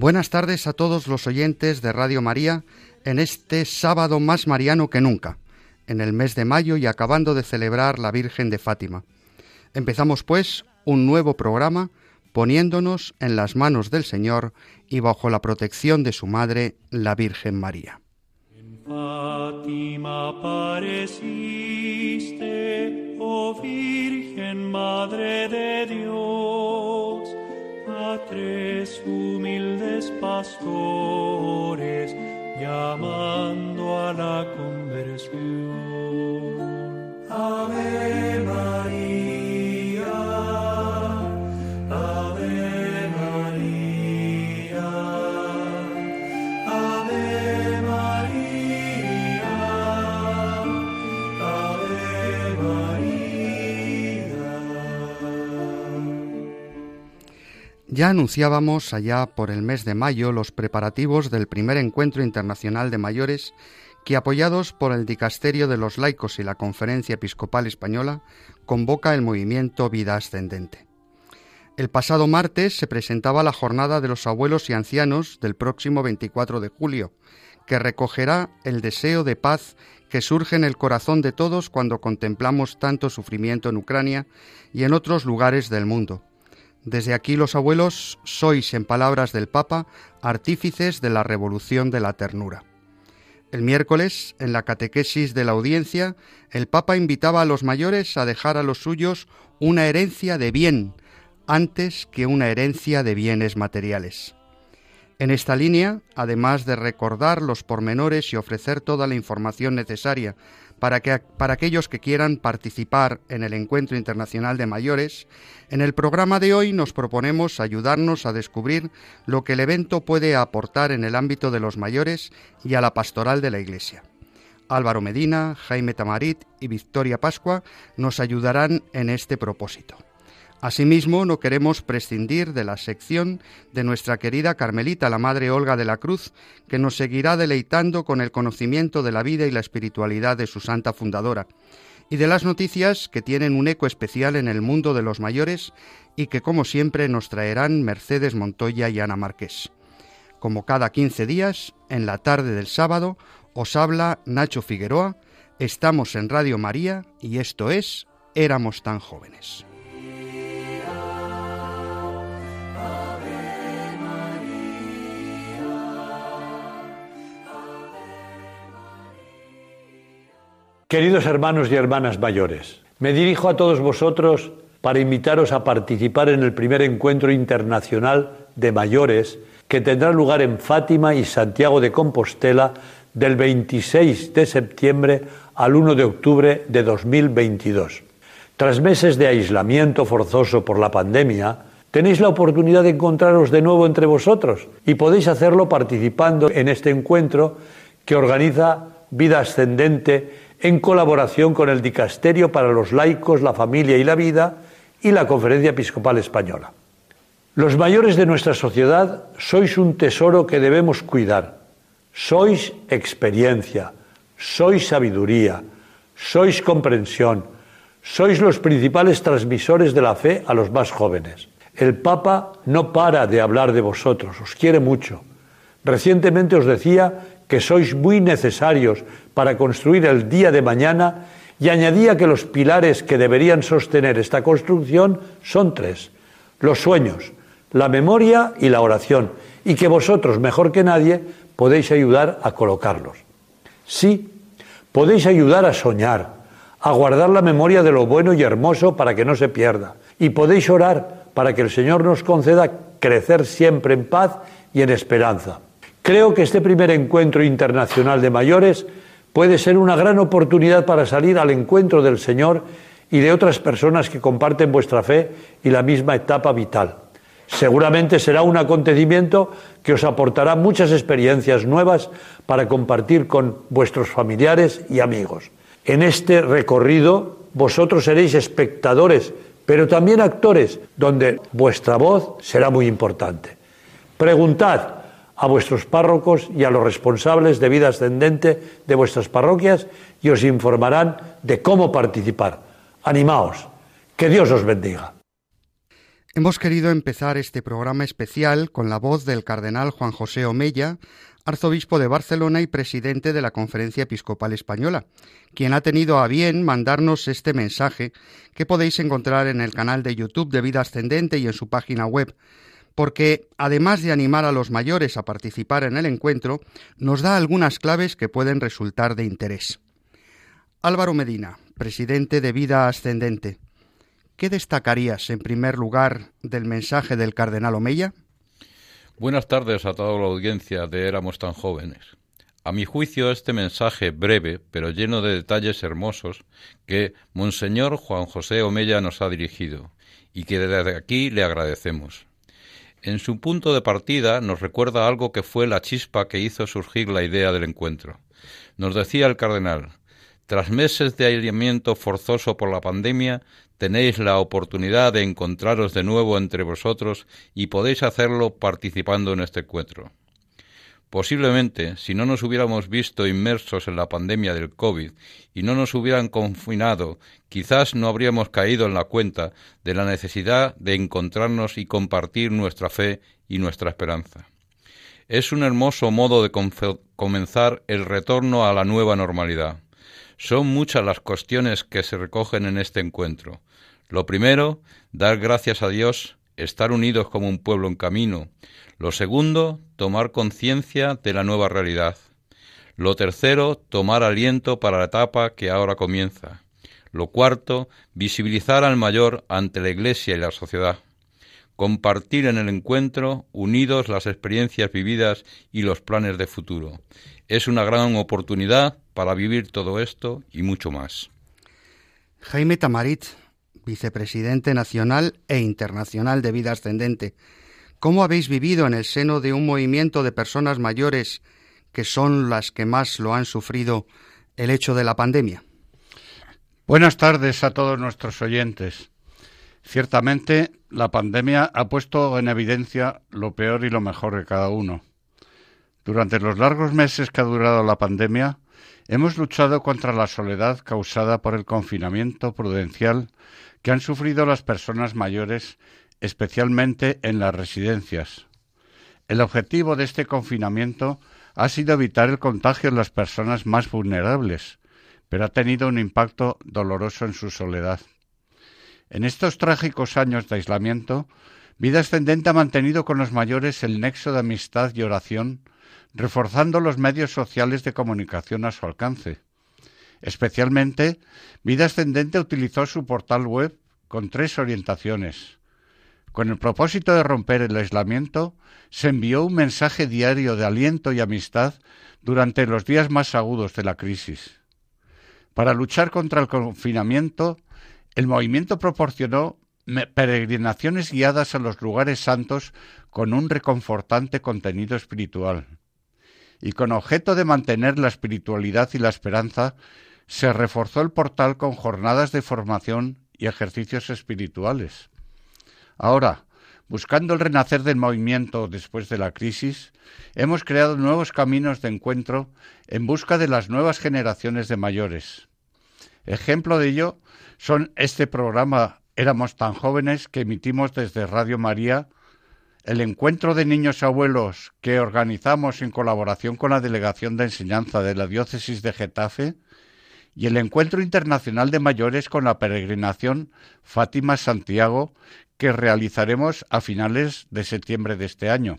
Buenas tardes a todos los oyentes de Radio María en este sábado más mariano que nunca, en el mes de mayo y acabando de celebrar la Virgen de Fátima. Empezamos pues un nuevo programa poniéndonos en las manos del Señor y bajo la protección de su Madre, la Virgen María. En Fátima oh Virgen Madre de Dios a tres humildes pastores llamando a la conversión. Ave María, Ya anunciábamos allá por el mes de mayo los preparativos del primer encuentro internacional de mayores que, apoyados por el Dicasterio de los Laicos y la Conferencia Episcopal Española, convoca el movimiento Vida Ascendente. El pasado martes se presentaba la jornada de los abuelos y ancianos del próximo 24 de julio, que recogerá el deseo de paz que surge en el corazón de todos cuando contemplamos tanto sufrimiento en Ucrania y en otros lugares del mundo. Desde aquí los abuelos sois, en palabras del Papa, artífices de la revolución de la ternura. El miércoles, en la catequesis de la audiencia, el Papa invitaba a los mayores a dejar a los suyos una herencia de bien, antes que una herencia de bienes materiales. En esta línea, además de recordar los pormenores y ofrecer toda la información necesaria para, que, para aquellos que quieran participar en el Encuentro Internacional de Mayores, en el programa de hoy nos proponemos ayudarnos a descubrir lo que el evento puede aportar en el ámbito de los mayores y a la pastoral de la Iglesia. Álvaro Medina, Jaime Tamarit y Victoria Pascua nos ayudarán en este propósito. Asimismo, no queremos prescindir de la sección de nuestra querida Carmelita, la Madre Olga de la Cruz, que nos seguirá deleitando con el conocimiento de la vida y la espiritualidad de su santa fundadora, y de las noticias que tienen un eco especial en el mundo de los mayores y que, como siempre, nos traerán Mercedes Montoya y Ana Marqués. Como cada 15 días, en la tarde del sábado, os habla Nacho Figueroa, estamos en Radio María y esto es Éramos tan jóvenes. Queridos hermanos y hermanas mayores, me dirijo a todos vosotros para invitaros a participar en el primer encuentro internacional de mayores que tendrá lugar en Fátima y Santiago de Compostela del 26 de septiembre al 1 de octubre de 2022. Tras meses de aislamiento forzoso por la pandemia, tenéis la oportunidad de encontraros de nuevo entre vosotros y podéis hacerlo participando en este encuentro que organiza Vida Ascendente en colaboración con el Dicasterio para los Laicos, la Familia y la Vida y la Conferencia Episcopal Española. Los mayores de nuestra sociedad sois un tesoro que debemos cuidar. Sois experiencia, sois sabiduría, sois comprensión, sois los principales transmisores de la fe a los más jóvenes. El Papa no para de hablar de vosotros, os quiere mucho. Recientemente os decía que sois muy necesarios para construir el día de mañana y añadía que los pilares que deberían sostener esta construcción son tres. Los sueños, la memoria y la oración, y que vosotros, mejor que nadie, podéis ayudar a colocarlos. Sí, podéis ayudar a soñar, a guardar la memoria de lo bueno y hermoso para que no se pierda, y podéis orar para que el Señor nos conceda crecer siempre en paz y en esperanza. Creo que este primer encuentro internacional de mayores puede ser una gran oportunidad para salir al encuentro del Señor y de otras personas que comparten vuestra fe y la misma etapa vital. Seguramente será un acontecimiento que os aportará muchas experiencias nuevas para compartir con vuestros familiares y amigos. En este recorrido vosotros seréis espectadores, pero también actores, donde vuestra voz será muy importante. Preguntad a vuestros párrocos y a los responsables de vida ascendente de vuestras parroquias y os informarán de cómo participar. Animaos. Que Dios os bendiga. Hemos querido empezar este programa especial con la voz del cardenal Juan José Omella, arzobispo de Barcelona y presidente de la Conferencia Episcopal Española, quien ha tenido a bien mandarnos este mensaje que podéis encontrar en el canal de YouTube de Vida Ascendente y en su página web, porque además de animar a los mayores a participar en el encuentro, nos da algunas claves que pueden resultar de interés. Álvaro Medina, presidente de Vida Ascendente. ¿Qué destacarías en primer lugar del mensaje del cardenal Omeya? Buenas tardes a toda la audiencia de Éramos tan jóvenes. A mi juicio, este mensaje breve, pero lleno de detalles hermosos, que Monseñor Juan José Omeya nos ha dirigido, y que desde aquí le agradecemos. En su punto de partida nos recuerda algo que fue la chispa que hizo surgir la idea del encuentro. Nos decía el cardenal, tras meses de aislamiento forzoso por la pandemia, tenéis la oportunidad de encontraros de nuevo entre vosotros y podéis hacerlo participando en este encuentro. Posiblemente, si no nos hubiéramos visto inmersos en la pandemia del COVID y no nos hubieran confinado, quizás no habríamos caído en la cuenta de la necesidad de encontrarnos y compartir nuestra fe y nuestra esperanza. Es un hermoso modo de comenzar el retorno a la nueva normalidad. Son muchas las cuestiones que se recogen en este encuentro. Lo primero, dar gracias a Dios, estar unidos como un pueblo en camino. Lo segundo, tomar conciencia de la nueva realidad. Lo tercero, tomar aliento para la etapa que ahora comienza. Lo cuarto, visibilizar al mayor ante la Iglesia y la sociedad. Compartir en el encuentro, unidos las experiencias vividas y los planes de futuro. Es una gran oportunidad para vivir todo esto y mucho más. Jaime Tamarit, vicepresidente nacional e internacional de Vida Ascendente, ¿cómo habéis vivido en el seno de un movimiento de personas mayores que son las que más lo han sufrido el hecho de la pandemia? Buenas tardes a todos nuestros oyentes. Ciertamente, la pandemia ha puesto en evidencia lo peor y lo mejor de cada uno. Durante los largos meses que ha durado la pandemia, hemos luchado contra la soledad causada por el confinamiento prudencial que han sufrido las personas mayores, especialmente en las residencias. El objetivo de este confinamiento ha sido evitar el contagio en las personas más vulnerables, pero ha tenido un impacto doloroso en su soledad. En estos trágicos años de aislamiento, Vida Ascendente ha mantenido con los mayores el nexo de amistad y oración, reforzando los medios sociales de comunicación a su alcance. Especialmente, Vida Ascendente utilizó su portal web con tres orientaciones. Con el propósito de romper el aislamiento, se envió un mensaje diario de aliento y amistad durante los días más agudos de la crisis. Para luchar contra el confinamiento, el movimiento proporcionó peregrinaciones guiadas a los lugares santos con un reconfortante contenido espiritual. Y con objeto de mantener la espiritualidad y la esperanza, se reforzó el portal con jornadas de formación y ejercicios espirituales. Ahora, buscando el renacer del movimiento después de la crisis, hemos creado nuevos caminos de encuentro en busca de las nuevas generaciones de mayores. Ejemplo de ello son este programa Éramos tan jóvenes que emitimos desde Radio María, el encuentro de niños abuelos que organizamos en colaboración con la Delegación de Enseñanza de la Diócesis de Getafe, y el Encuentro Internacional de Mayores con la peregrinación Fátima Santiago que realizaremos a finales de septiembre de este año.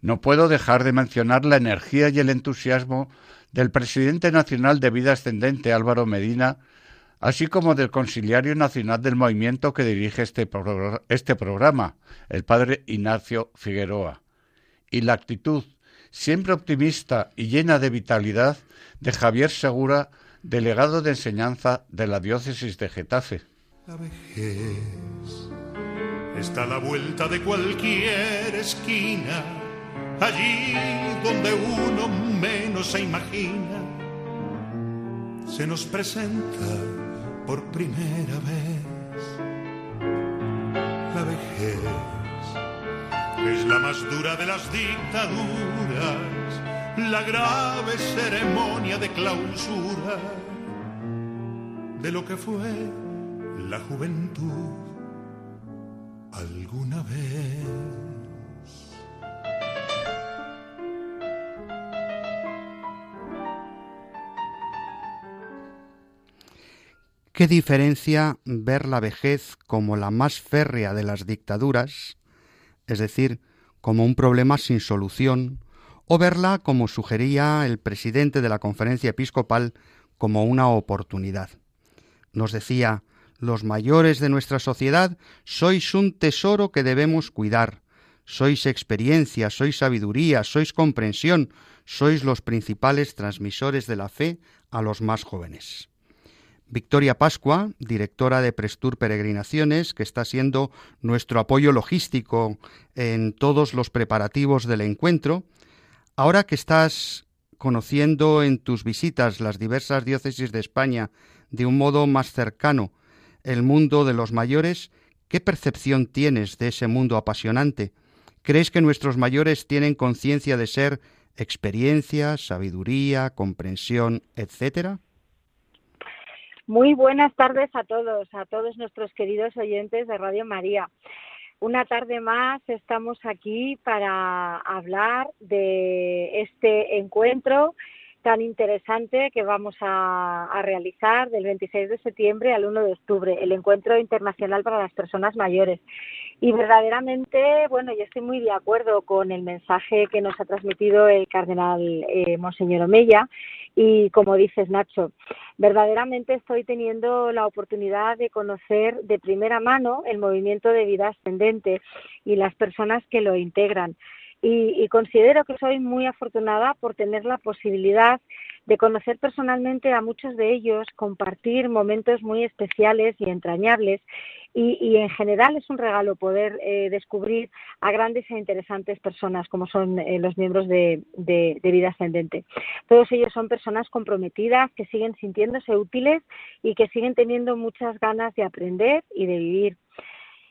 No puedo dejar de mencionar la energía y el entusiasmo del presidente nacional de Vida Ascendente Álvaro Medina, así como del conciliario nacional del movimiento que dirige este, este programa, el padre Ignacio Figueroa, y la actitud siempre optimista y llena de vitalidad de Javier Segura, delegado de enseñanza de la diócesis de Getafe. La vejez está a la vuelta de cualquier esquina, allí donde uno menos se imagina, se nos presenta por primera vez la vejez. Es la más dura de las dictaduras, la grave ceremonia de clausura de lo que fue la juventud alguna vez. ¿Qué diferencia ver la vejez como la más férrea de las dictaduras, es decir, como un problema sin solución, o verla, como sugería el presidente de la conferencia episcopal, como una oportunidad? Nos decía, los mayores de nuestra sociedad sois un tesoro que debemos cuidar. Sois experiencia, sois sabiduría, sois comprensión, sois los principales transmisores de la fe a los más jóvenes. Victoria Pascua, directora de Prestur Peregrinaciones, que está siendo nuestro apoyo logístico en todos los preparativos del encuentro, ahora que estás conociendo en tus visitas las diversas diócesis de España de un modo más cercano el mundo de los mayores, ¿qué percepción tienes de ese mundo apasionante? ¿Crees que nuestros mayores tienen conciencia de ser experiencia, sabiduría, comprensión, etcétera? Muy buenas tardes a todos, a todos nuestros queridos oyentes de Radio María. Una tarde más estamos aquí para hablar de este encuentro tan interesante que vamos a, realizar del 26 de septiembre al 1 de octubre, el Encuentro Internacional para las Personas Mayores. Y verdaderamente, bueno, yo estoy muy de acuerdo con el mensaje que nos ha transmitido el cardenal eh, Monseñor Omeya. Y como dices, Nacho, verdaderamente estoy teniendo la oportunidad de conocer de primera mano el movimiento de vida ascendente y las personas que lo integran y, considero que soy muy afortunada por tener la posibilidad de conocer personalmente a muchos de ellos, compartir momentos muy especiales y entrañables y, en general es un regalo poder eh, descubrir a grandes e interesantes personas como son eh, los miembros de, de, de, Vida Ascendente. Todos ellos son personas comprometidas que siguen sintiéndose útiles y que siguen teniendo muchas ganas de aprender y de vivir.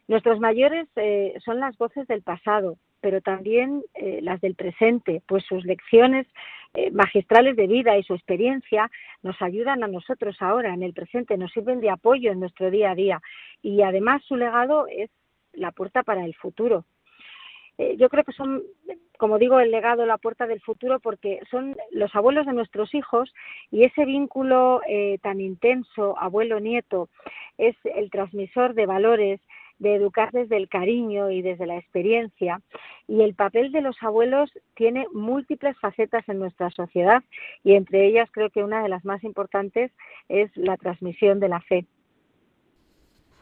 Nuestros mayores eh, son las voces del pasado, pero también eh, las del presente, pues sus lecciones eh, magistrales de vida y su experiencia nos ayudan a nosotros ahora, en el presente, nos sirven de apoyo en nuestro día a día y además su legado es la puerta para el futuro. Eh, yo creo que son, como digo, el legado, la puerta del futuro, porque son los abuelos de nuestros hijos y ese vínculo tan intenso, abuelo-nieto, es el transmisor de valores, de educar desde el cariño y desde la experiencia. Y el papel de los abuelos tiene múltiples facetas en nuestra sociedad y entre ellas creo que una de las más importantes es la transmisión de la fe.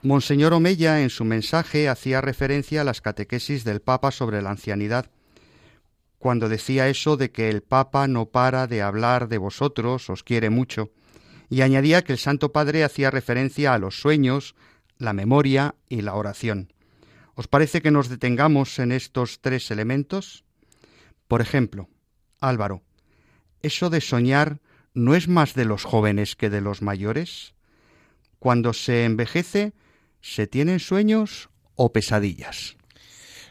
Monseñor Omeya en su mensaje hacía referencia a las catequesis del Papa sobre la ancianidad, cuando decía eso de que el Papa no para de hablar de vosotros, os quiere mucho, y añadía que el Santo Padre hacía referencia a los sueños, la memoria y la oración. ¿Os parece que nos detengamos en estos tres elementos? Por ejemplo, Álvaro, ¿eso de soñar no es más de los jóvenes que de los mayores? Cuando se envejece, ¿se tienen sueños o pesadillas?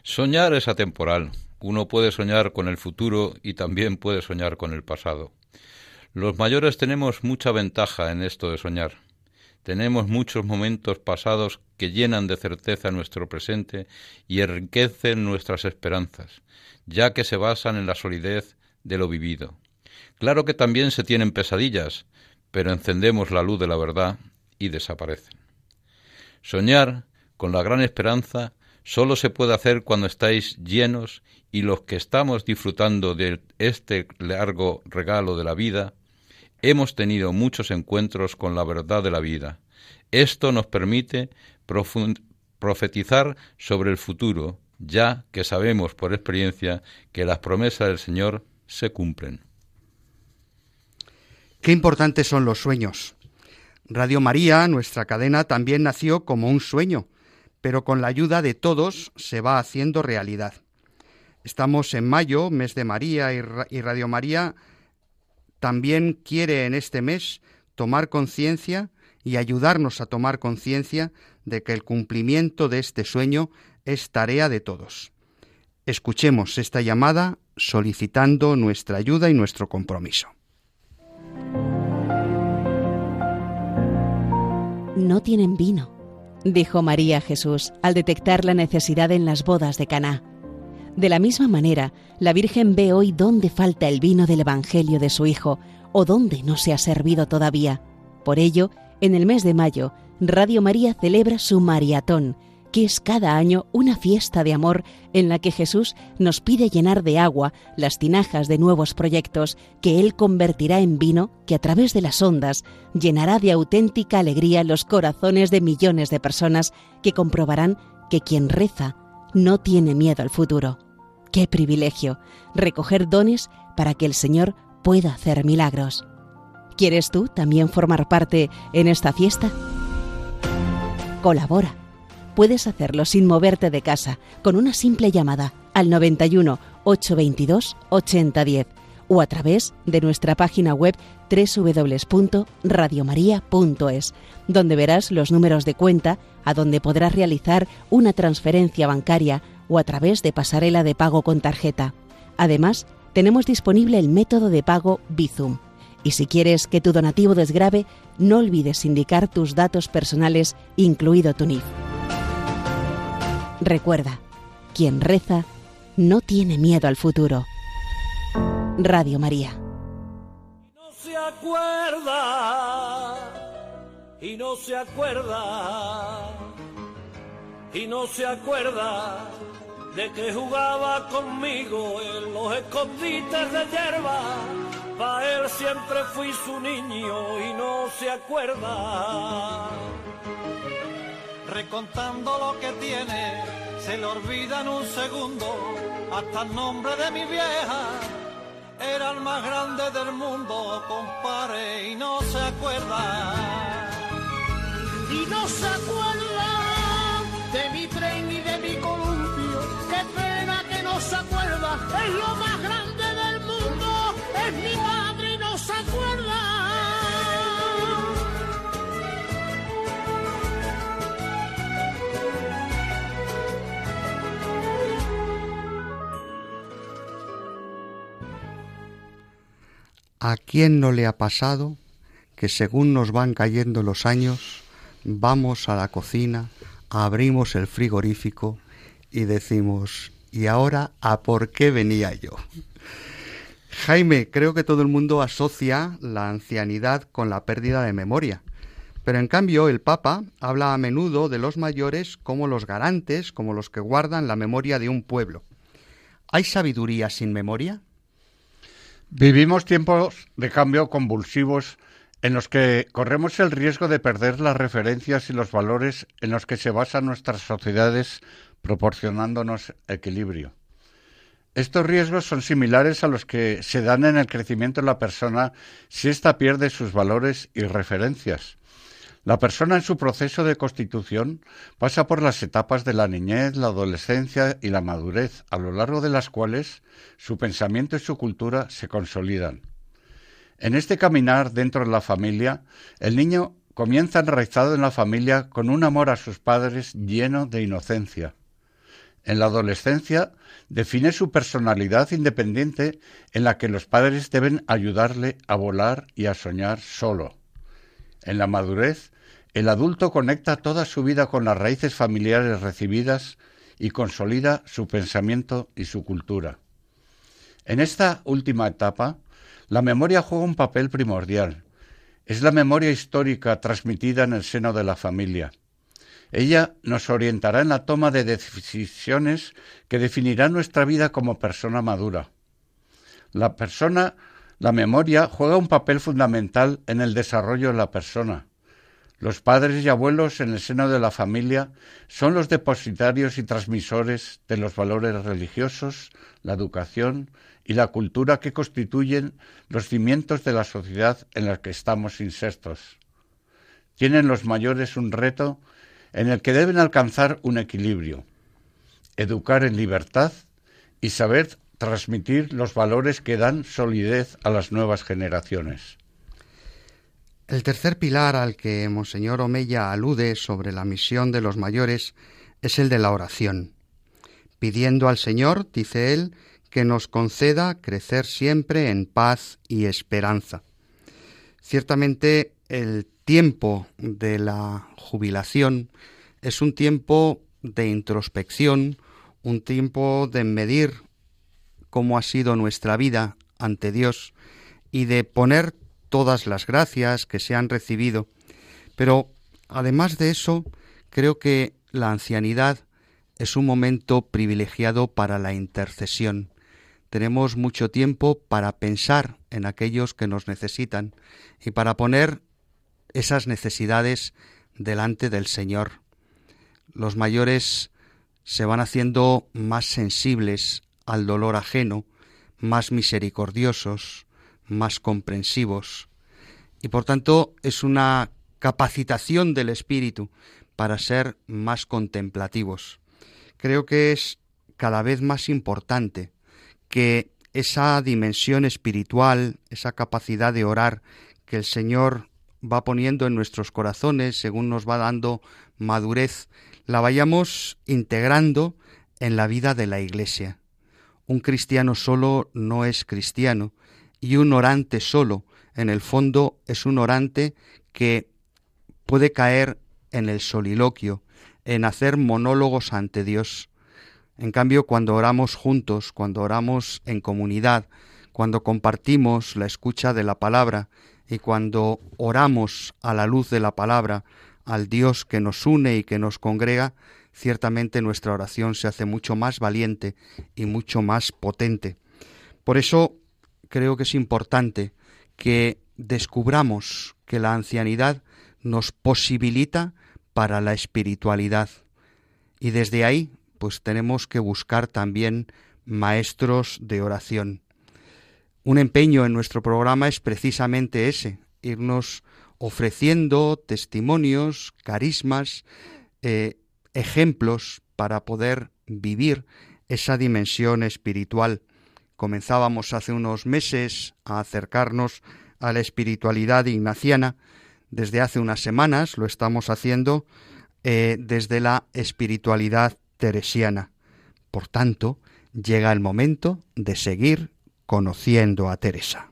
Soñar es atemporal. Uno puede soñar con el futuro y también puede soñar con el pasado. Los mayores tenemos mucha ventaja en esto de soñar. Tenemos muchos momentos pasados que llenan de certeza nuestro presente y enriquecen nuestras esperanzas, ya que se basan en la solidez de lo vivido. Claro que también se tienen pesadillas, pero encendemos la luz de la verdad y desaparecen. Soñar con la gran esperanza solo se puede hacer cuando estáis llenos y los que estamos disfrutando de este largo regalo de la vida hemos tenido muchos encuentros con la verdad de la vida. Esto nos permite profetizar sobre el futuro, ya que sabemos por experiencia que las promesas del Señor se cumplen. Qué importantes son los sueños. Radio María, nuestra cadena, también nació como un sueño, pero con la ayuda de todos se va haciendo realidad. Estamos en mayo, mes de María, y Radio María también quiere en este mes tomar conciencia y ayudarnos a tomar conciencia de que el cumplimiento de este sueño es tarea de todos. Escuchemos esta llamada solicitando nuestra ayuda y nuestro compromiso. No tienen vino, dijo María Jesús al detectar la necesidad en las bodas de Caná. De la misma manera, la Virgen ve hoy dónde falta el vino del Evangelio de su Hijo o dónde no se ha servido todavía. Por ello, en el mes de mayo, Radio María celebra su Mariatón, que es cada año una fiesta de amor en la que Jesús nos pide llenar de agua las tinajas de nuevos proyectos que Él convertirá en vino que a través de las ondas llenará de auténtica alegría los corazones de millones de personas que comprobarán que quien reza no tiene miedo al futuro. Qué privilegio recoger dones para que el Señor pueda hacer milagros. ¿Quieres tú también formar parte en esta fiesta? Colabora. Puedes hacerlo sin moverte de casa, con una simple llamada al 91 822 8010 o a través de nuestra página web www.radiomaria.es, donde verás los números de cuenta a donde podrás realizar una transferencia bancaria o a través de pasarela de pago con tarjeta. Además, tenemos disponible el método de pago Bizum. Y si quieres que tu donativo desgrabe, no olvides indicar tus datos personales, incluido tu NIF. Recuerda, quien reza no tiene miedo al futuro. Radio María. Y no se acuerda, y no se acuerda de que jugaba conmigo en los escondites de hierba. Pa' él siempre fui su niño y no se acuerda. Recontando lo que tiene, se le olvida en un segundo hasta el nombre de mi vieja. Era el más grande del mundo, compare, y no se acuerda. Y no se acuerda de mi tren y de mi columpio. Qué pena que no se acuerda. Es lo más grande ¿A quién no le ha pasado que según nos van cayendo los años, vamos a la cocina, abrimos el frigorífico y decimos, ¿y ahora a por qué venía yo? Jaime, creo que todo el mundo asocia la ancianidad con la pérdida de memoria. Pero en cambio el Papa habla a menudo de los mayores como los garantes, como los que guardan la memoria de un pueblo. ¿Hay sabiduría sin memoria? Vivimos tiempos de cambio convulsivos en los que corremos el riesgo de perder las referencias y los valores en los que se basan nuestras sociedades proporcionándonos equilibrio. Estos riesgos son similares a los que se dan en el crecimiento de la persona si ésta pierde sus valores y referencias. La persona en su proceso de constitución pasa por las etapas de la niñez, la adolescencia y la madurez, a lo largo de las cuales su pensamiento y su cultura se consolidan. En este caminar dentro de la familia, el niño comienza enraizado en la familia con un amor a sus padres lleno de inocencia. En la adolescencia define su personalidad independiente en la que los padres deben ayudarle a volar y a soñar solo. En la madurez, el adulto conecta toda su vida con las raíces familiares recibidas y consolida su pensamiento y su cultura. En esta última etapa, la memoria juega un papel primordial. Es la memoria histórica transmitida en el seno de la familia. Ella nos orientará en la toma de decisiones que definirán nuestra vida como persona madura. La persona, la memoria, juega un papel fundamental en el desarrollo de la persona. Los padres y abuelos en el seno de la familia son los depositarios y transmisores de los valores religiosos, la educación y la cultura que constituyen los cimientos de la sociedad en la que estamos insertos. Tienen los mayores un reto en el que deben alcanzar un equilibrio, educar en libertad y saber transmitir los valores que dan solidez a las nuevas generaciones. El tercer pilar al que Monseñor Omeya alude sobre la misión de los mayores es el de la oración, pidiendo al Señor, dice él, que nos conceda crecer siempre en paz y esperanza. Ciertamente el tiempo de la jubilación es un tiempo de introspección, un tiempo de medir cómo ha sido nuestra vida ante Dios y de poner todas las gracias que se han recibido. Pero además de eso, creo que la ancianidad es un momento privilegiado para la intercesión. Tenemos mucho tiempo para pensar en aquellos que nos necesitan y para poner esas necesidades delante del Señor. Los mayores se van haciendo más sensibles al dolor ajeno, más misericordiosos, más comprensivos. Y por tanto es una capacitación del espíritu para ser más contemplativos. Creo que es cada vez más importante que esa dimensión espiritual, esa capacidad de orar que el Señor va poniendo en nuestros corazones según nos va dando madurez, la vayamos integrando en la vida de la Iglesia. Un cristiano solo no es cristiano y un orante solo, en el fondo, es un orante que puede caer en el soliloquio, en hacer monólogos ante Dios. En cambio, cuando oramos juntos, cuando oramos en comunidad, cuando compartimos la escucha de la palabra y cuando oramos a la luz de la palabra al Dios que nos une y que nos congrega, ciertamente nuestra oración se hace mucho más valiente y mucho más potente. Por eso creo que es importante que descubramos que la ancianidad nos posibilita para la espiritualidad. Y desde ahí, pues tenemos que buscar también maestros de oración. Un empeño en nuestro programa es precisamente ese, irnos ofreciendo testimonios, carismas, eh, ejemplos para poder vivir esa dimensión espiritual. Comenzábamos hace unos meses a acercarnos a la espiritualidad ignaciana. Desde hace unas semanas lo estamos haciendo eh, desde la espiritualidad teresiana. Por tanto, llega el momento de seguir conociendo a Teresa.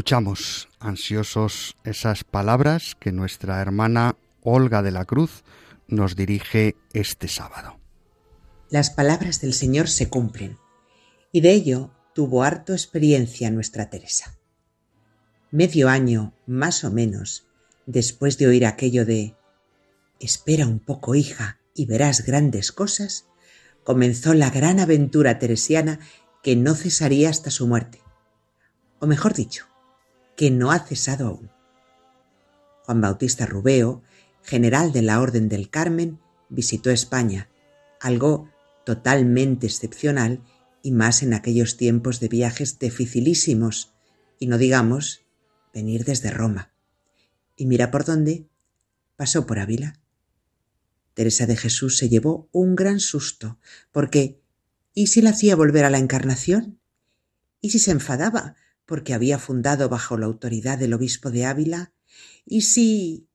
Escuchamos ansiosos esas palabras que nuestra hermana Olga de la Cruz nos dirige este sábado. Las palabras del Señor se cumplen, y de ello tuvo harto experiencia nuestra Teresa. Medio año, más o menos, después de oír aquello de Espera un poco, hija, y verás grandes cosas, comenzó la gran aventura teresiana que no cesaría hasta su muerte. O mejor dicho, que no ha cesado aún. Juan Bautista Rubeo, general de la Orden del Carmen, visitó España, algo totalmente excepcional y más en aquellos tiempos de viajes dificilísimos, y no digamos venir desde Roma. Y mira por dónde pasó por Ávila. Teresa de Jesús se llevó un gran susto, porque ¿y si la hacía volver a la encarnación? ¿Y si se enfadaba porque había fundado bajo la autoridad del obispo de Ávila, y si...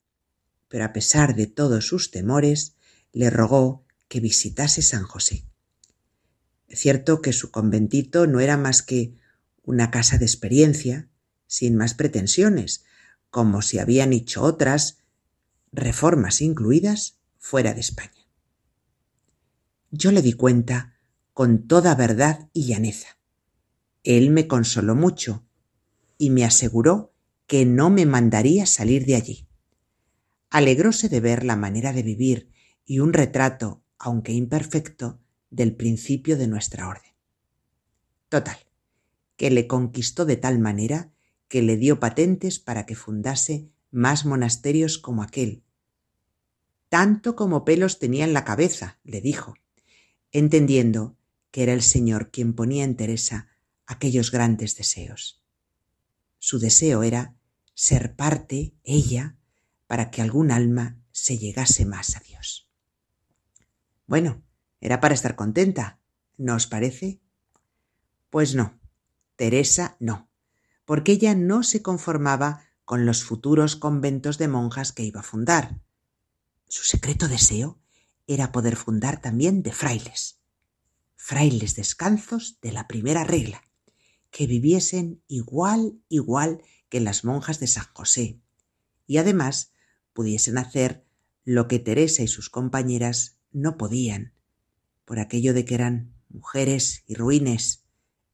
pero a pesar de todos sus temores, le rogó que visitase San José. Cierto que su conventito no era más que una casa de experiencia, sin más pretensiones, como si habían hecho otras, reformas incluidas, fuera de España. Yo le di cuenta con toda verdad y llaneza. Él me consoló mucho y me aseguró que no me mandaría salir de allí. Alegróse de ver la manera de vivir y un retrato, aunque imperfecto, del principio de nuestra orden. Total, que le conquistó de tal manera que le dio patentes para que fundase más monasterios como aquel. Tanto como pelos tenía en la cabeza, le dijo, entendiendo que era el Señor quien ponía en Teresa aquellos grandes deseos. Su deseo era ser parte, ella, para que algún alma se llegase más a Dios. Bueno, era para estar contenta, ¿no os parece? Pues no, Teresa no, porque ella no se conformaba con los futuros conventos de monjas que iba a fundar. Su secreto deseo era poder fundar también de frailes, frailes descalzos de la primera regla, que viviesen igual, igual que las monjas de San José, y además pudiesen hacer lo que Teresa y sus compañeras no podían, por aquello de que eran mujeres y ruines,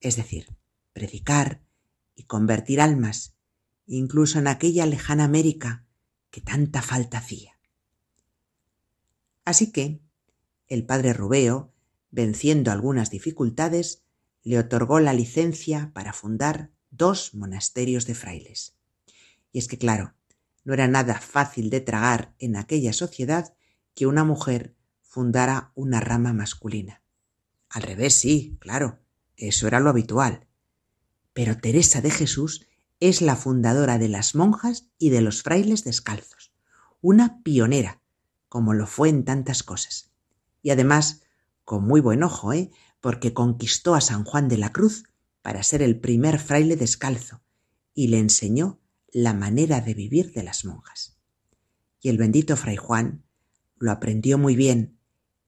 es decir, predicar y convertir almas, incluso en aquella lejana América que tanta falta hacía. Así que el padre Rubeo, venciendo algunas dificultades, le otorgó la licencia para fundar dos monasterios de frailes. Y es que, claro, no era nada fácil de tragar en aquella sociedad que una mujer fundara una rama masculina. Al revés, sí, claro, eso era lo habitual. Pero Teresa de Jesús es la fundadora de las monjas y de los frailes descalzos, una pionera, como lo fue en tantas cosas. Y además, con muy buen ojo, ¿eh? Porque conquistó a San Juan de la Cruz para ser el primer fraile descalzo y le enseñó la manera de vivir de las monjas. Y el bendito fray Juan lo aprendió muy bien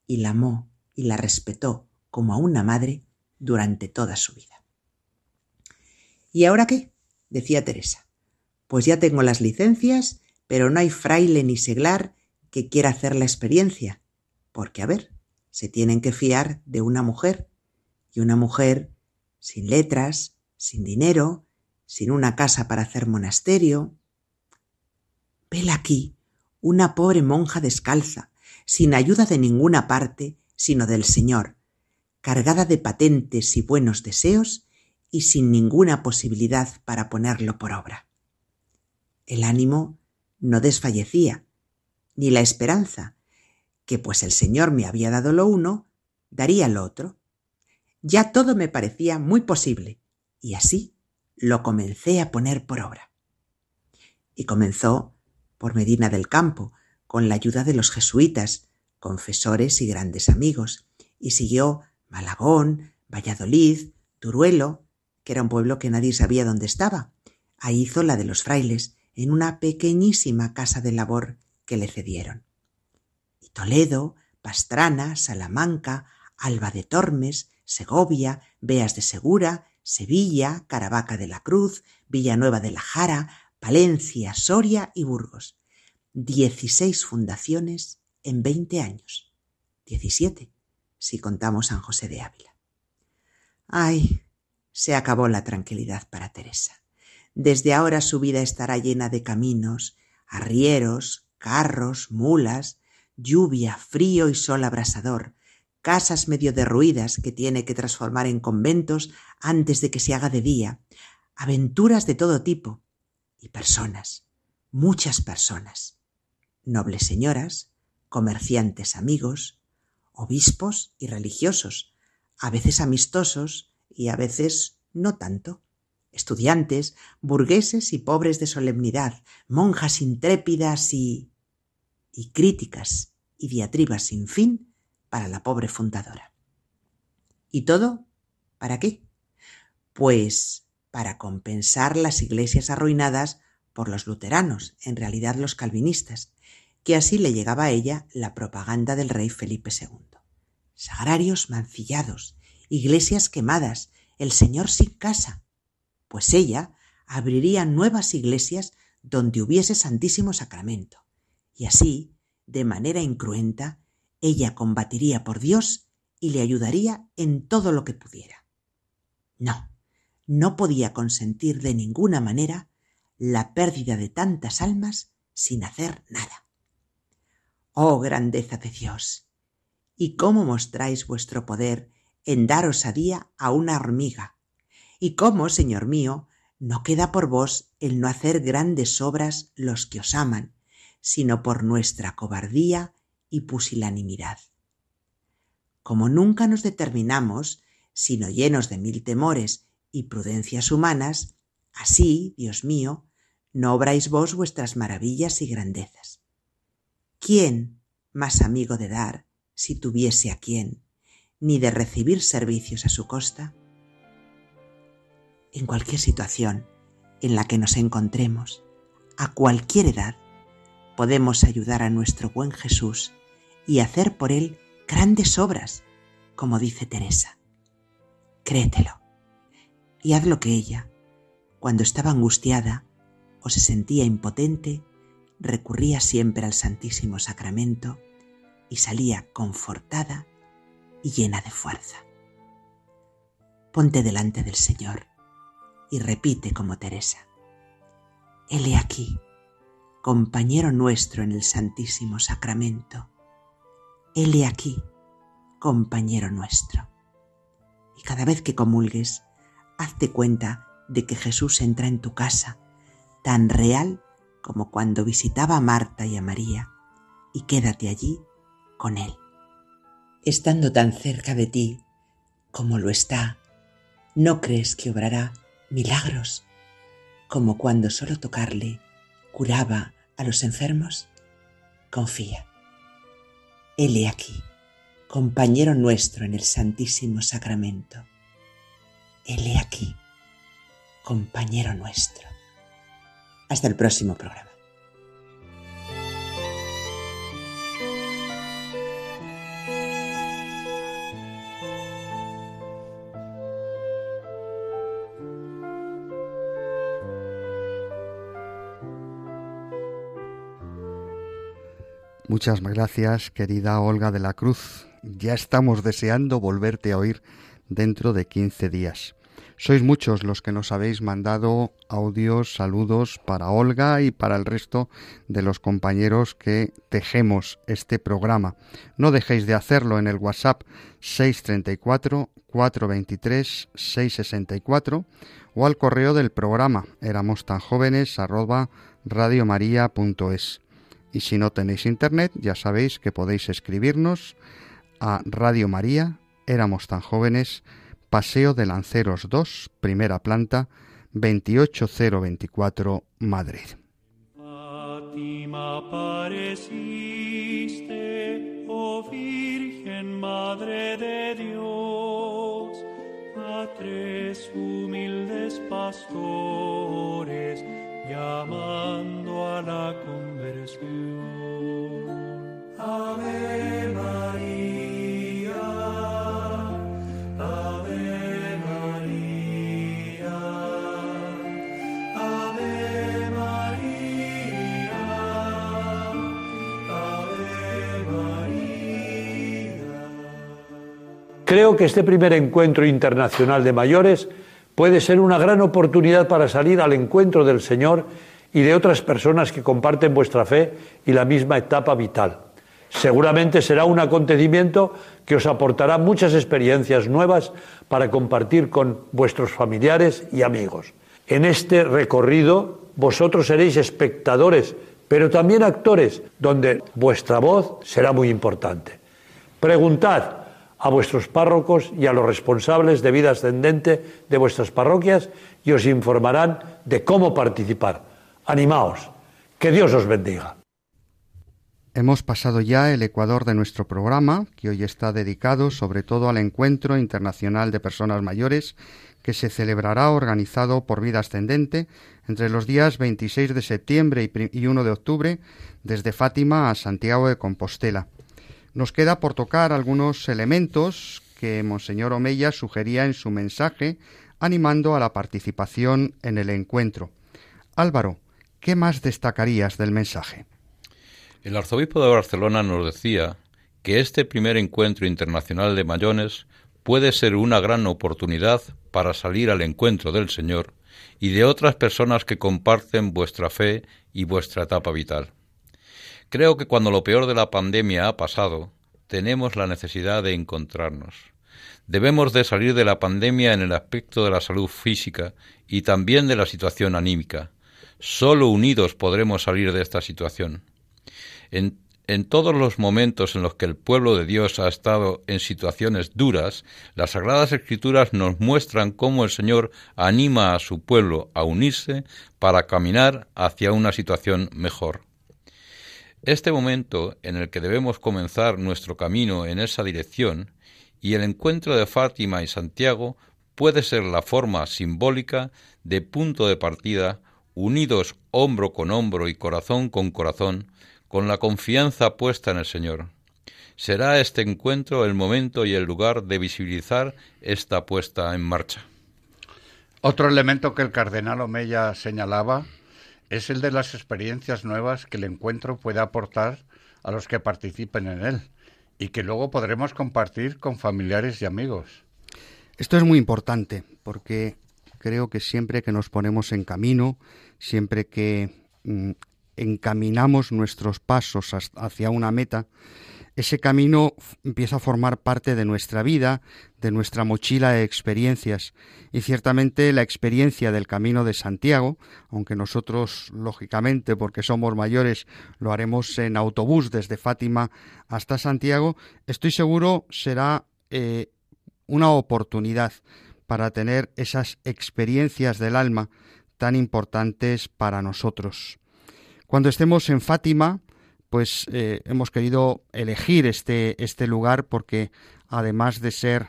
y la amó y la respetó como a una madre durante toda su vida. ¿Y ahora qué? decía Teresa. Pues ya tengo las licencias, pero no hay fraile ni seglar que quiera hacer la experiencia, porque, a ver, se tienen que fiar de una mujer, y una mujer sin letras, sin dinero, sin una casa para hacer monasterio. Vela aquí una pobre monja descalza, sin ayuda de ninguna parte, sino del Señor, cargada de patentes y buenos deseos y sin ninguna posibilidad para ponerlo por obra. El ánimo no desfallecía, ni la esperanza, que pues el Señor me había dado lo uno, daría lo otro. Ya todo me parecía muy posible, y así lo comencé a poner por obra. Y comenzó por Medina del Campo, con la ayuda de los jesuitas, confesores y grandes amigos, y siguió Malagón, Valladolid, Turuelo, que era un pueblo que nadie sabía dónde estaba. Ahí hizo la de los frailes, en una pequeñísima casa de labor que le cedieron. Toledo, Pastrana, Salamanca, Alba de Tormes, Segovia, Beas de Segura, Sevilla, Caravaca de la Cruz, Villanueva de la Jara, Palencia, Soria y Burgos. Dieciséis fundaciones en veinte años. Diecisiete, si contamos San José de Ávila. Ay, se acabó la tranquilidad para Teresa. Desde ahora su vida estará llena de caminos, arrieros, carros, mulas, lluvia, frío y sol abrasador, casas medio derruidas que tiene que transformar en conventos antes de que se haga de día, aventuras de todo tipo y personas, muchas personas, nobles señoras, comerciantes amigos, obispos y religiosos, a veces amistosos y a veces no tanto, estudiantes, burgueses y pobres de solemnidad, monjas intrépidas y... y críticas y diatribas sin fin para la pobre fundadora. ¿Y todo? ¿Para qué? Pues para compensar las iglesias arruinadas por los luteranos, en realidad los calvinistas, que así le llegaba a ella la propaganda del rey Felipe II. Sagrarios mancillados, iglesias quemadas, el Señor sin casa, pues ella abriría nuevas iglesias donde hubiese Santísimo Sacramento, y así, de manera incruenta, ella combatiría por Dios y le ayudaría en todo lo que pudiera. No, no podía consentir de ninguna manera la pérdida de tantas almas sin hacer nada. Oh grandeza de Dios, y cómo mostráis vuestro poder en dar osadía a una hormiga, y cómo, Señor mío, no queda por vos el no hacer grandes obras los que os aman, sino por nuestra cobardía y pusilanimidad. Como nunca nos determinamos, sino llenos de mil temores y prudencias humanas, así, Dios mío, no obráis vos vuestras maravillas y grandezas. ¿Quién más amigo de dar, si tuviese a quién, ni de recibir servicios a su costa? En cualquier situación en la que nos encontremos, a cualquier edad, podemos ayudar a nuestro buen Jesús y hacer por él grandes obras, como dice Teresa. Créetelo y haz lo que ella, cuando estaba angustiada o se sentía impotente, recurría siempre al Santísimo Sacramento y salía confortada y llena de fuerza. Ponte delante del Señor y repite como Teresa. Él aquí, compañero nuestro en el Santísimo Sacramento. Él aquí, compañero nuestro. Y cada vez que comulgues, hazte cuenta de que Jesús entra en tu casa, tan real como cuando visitaba a Marta y a María, y quédate allí con Él. Estando tan cerca de ti como lo está, ¿no crees que obrará milagros como cuando solo tocarle curaba a los enfermos? Confía. Él aquí, compañero nuestro en el Santísimo Sacramento. Él aquí, compañero nuestro. Hasta el próximo programa. Muchas gracias, querida Olga de la Cruz. Ya estamos deseando volverte a oír dentro de 15 días. Sois muchos los que nos habéis mandado audios, saludos para Olga y para el resto de los compañeros que tejemos este programa. No dejéis de hacerlo en el WhatsApp 634 423 664 o al correo del programa éramos tan jóvenes arroba. Y si no tenéis internet, ya sabéis que podéis escribirnos a Radio María, éramos tan jóvenes, Paseo de Lanceros 2, primera planta, 28024, Madrid. Fátima apareciste, oh Virgen Madre de Dios, a tres humildes pastores, llamando a la conversión. Ave María, Ave María, Ave María, Ave María. Creo que este primer encuentro internacional de mayores puede ser una gran oportunidad para salir al encuentro del Señor y de otras personas que comparten vuestra fe y la misma etapa vital. Seguramente será un acontecimiento que os aportará muchas experiencias nuevas para compartir con vuestros familiares y amigos. En este recorrido vosotros seréis espectadores, pero también actores, donde vuestra voz será muy importante. Preguntad a vuestros párrocos y a los responsables de vida ascendente de vuestras parroquias y os informarán de cómo participar. Animaos. Que Dios os bendiga. Hemos pasado ya el ecuador de nuestro programa, que hoy está dedicado sobre todo al Encuentro Internacional de Personas Mayores, que se celebrará organizado por Vida Ascendente entre los días 26 de septiembre y 1 de octubre desde Fátima a Santiago de Compostela. Nos queda por tocar algunos elementos que Monseñor Omeya sugería en su mensaje animando a la participación en el encuentro. Álvaro, ¿qué más destacarías del mensaje? El arzobispo de Barcelona nos decía que este primer encuentro internacional de mayones puede ser una gran oportunidad para salir al encuentro del Señor y de otras personas que comparten vuestra fe y vuestra etapa vital. Creo que cuando lo peor de la pandemia ha pasado, tenemos la necesidad de encontrarnos. Debemos de salir de la pandemia en el aspecto de la salud física y también de la situación anímica. Solo unidos podremos salir de esta situación. En, en todos los momentos en los que el pueblo de Dios ha estado en situaciones duras, las Sagradas Escrituras nos muestran cómo el Señor anima a su pueblo a unirse para caminar hacia una situación mejor. Este momento en el que debemos comenzar nuestro camino en esa dirección y el encuentro de Fátima y Santiago puede ser la forma simbólica de punto de partida, unidos hombro con hombro y corazón con corazón, con la confianza puesta en el Señor. Será este encuentro el momento y el lugar de visibilizar esta puesta en marcha. Otro elemento que el cardenal Omeya señalaba es el de las experiencias nuevas que el encuentro puede aportar a los que participen en él y que luego podremos compartir con familiares y amigos. Esto es muy importante porque creo que siempre que nos ponemos en camino, siempre que mm, encaminamos nuestros pasos hacia una meta, ese camino empieza a formar parte de nuestra vida, de nuestra mochila de experiencias. Y ciertamente la experiencia del camino de Santiago, aunque nosotros, lógicamente, porque somos mayores, lo haremos en autobús desde Fátima hasta Santiago, estoy seguro será eh, una oportunidad para tener esas experiencias del alma tan importantes para nosotros. Cuando estemos en Fátima, pues eh, hemos querido elegir este, este lugar porque además de ser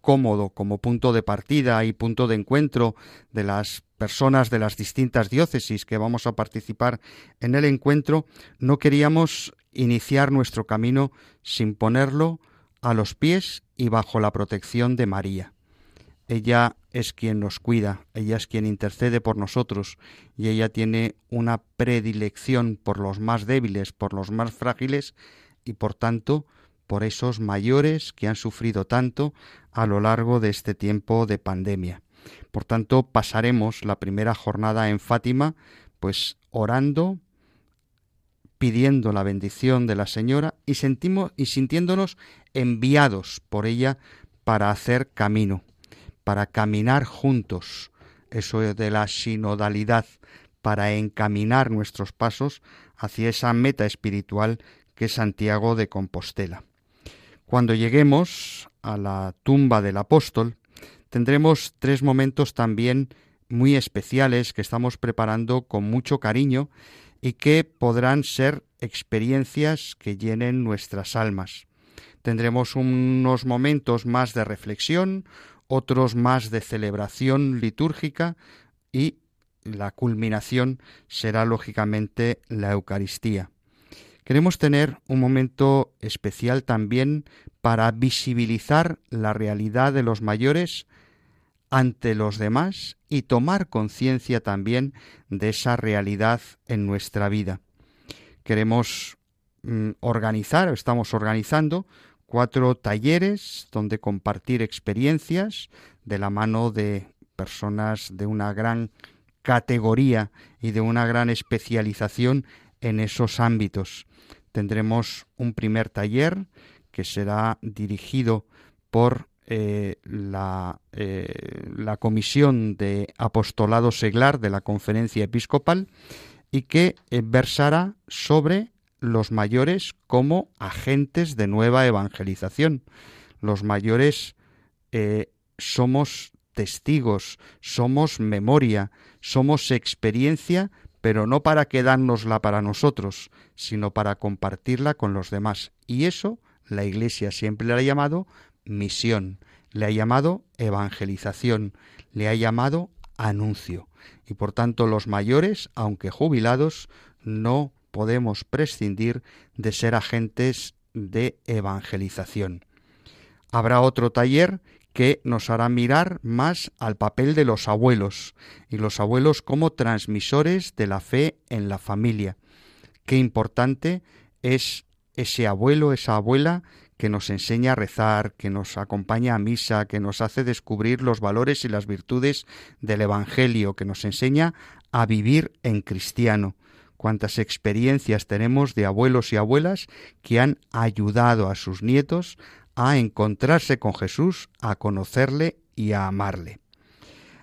cómodo como punto de partida y punto de encuentro de las personas de las distintas diócesis que vamos a participar en el encuentro, no queríamos iniciar nuestro camino sin ponerlo a los pies y bajo la protección de María. Ella es quien nos cuida, ella es quien intercede por nosotros y ella tiene una predilección por los más débiles, por los más frágiles y por tanto por esos mayores que han sufrido tanto a lo largo de este tiempo de pandemia. Por tanto, pasaremos la primera jornada en Fátima pues orando, pidiendo la bendición de la Señora y sentimos y sintiéndonos enviados por ella para hacer camino para caminar juntos, eso de la sinodalidad, para encaminar nuestros pasos hacia esa meta espiritual que es Santiago de Compostela. Cuando lleguemos a la tumba del apóstol, tendremos tres momentos también muy especiales que estamos preparando con mucho cariño y que podrán ser experiencias que llenen nuestras almas. Tendremos unos momentos más de reflexión, otros más de celebración litúrgica y la culminación será lógicamente la Eucaristía. Queremos tener un momento especial también para visibilizar la realidad de los mayores ante los demás y tomar conciencia también de esa realidad en nuestra vida. Queremos mm, organizar, estamos organizando cuatro talleres donde compartir experiencias de la mano de personas de una gran categoría y de una gran especialización en esos ámbitos. Tendremos un primer taller que será dirigido por eh, la, eh, la, Comisión de Apostolado Seglar de la Conferencia Episcopal y que eh, versará sobre los mayores como agentes de nueva evangelización. Los mayores eh, somos testigos, somos memoria, somos experiencia, pero no para quedárnosla para nosotros, sino para compartirla con los demás. Y eso la Iglesia siempre le ha llamado misión, le ha llamado evangelización, le ha llamado anuncio. Y por tanto los mayores, aunque jubilados, no podemos prescindir de ser agentes de evangelización. Habrá otro taller que nos hará mirar más al papel de los abuelos y los abuelos como transmisores de la fe en la familia. Qué importante es ese abuelo, esa abuela que nos enseña a rezar, que nos acompaña a misa, que nos hace descubrir los valores y las virtudes del Evangelio, que nos enseña a vivir en cristiano. Cuántas experiencias tenemos de abuelos y abuelas que han ayudado a sus nietos a encontrarse con Jesús, a conocerle y a amarle.